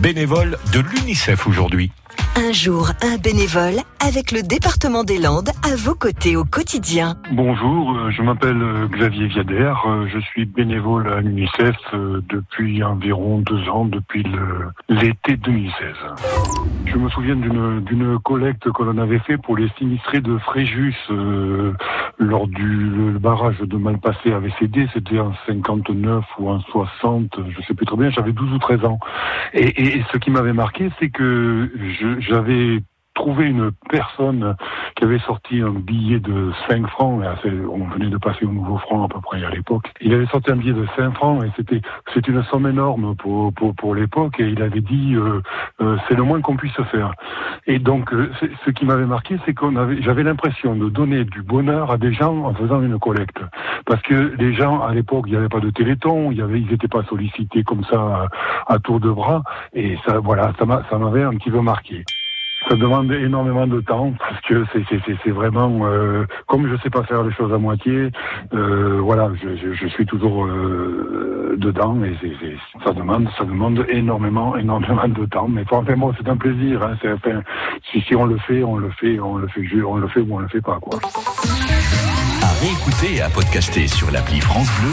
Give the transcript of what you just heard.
bénévole de l'UNICEF aujourd'hui. Un jour, un bénévole avec le département des Landes à vos côtés au quotidien. Bonjour, euh, je m'appelle euh, Xavier Viader, euh, je suis bénévole à l'UNICEF depuis environ deux ans, depuis l'été 2016. Je me souviens d'une collecte que l'on avait fait pour les sinistrés de Fréjus lors du barrage de Malpassé avait cédé, c'était en 59 ou en 60, je sais plus très bien, j'avais 12 ou 13 ans. Et, ce qui m'avait marqué, c'est que j'avais trouvé une personne qui avait sorti un billet de 5 francs, on venait de passer au nouveau franc à peu près à l'époque, il avait sorti un billet de 5 francs et c'était c'est une somme énorme pour, pour, pour l'époque et il avait dit euh, euh, c'est le moins qu'on puisse faire. Et donc euh, ce qui m'avait marqué c'est qu'on avait j'avais l'impression de donner du bonheur à des gens en faisant une collecte. Parce que les gens à l'époque il n'y avait pas de téléthon, y avait, ils n'étaient pas sollicités comme ça à, à tour de bras et ça voilà ça m'avait un petit peu marqué. Ça demande énormément de temps parce que c'est vraiment euh, comme je sais pas faire les choses à moitié. Euh, voilà, je, je, suis toujours euh, dedans et ça demande ça demande énormément énormément de temps. Mais enfin bon, c'est un plaisir. Hein, enfin, si, si on le fait, on le fait, on le fait, on le fait ou on le fait pas quoi. À réécouter et à podcaster sur l'appli France Bleu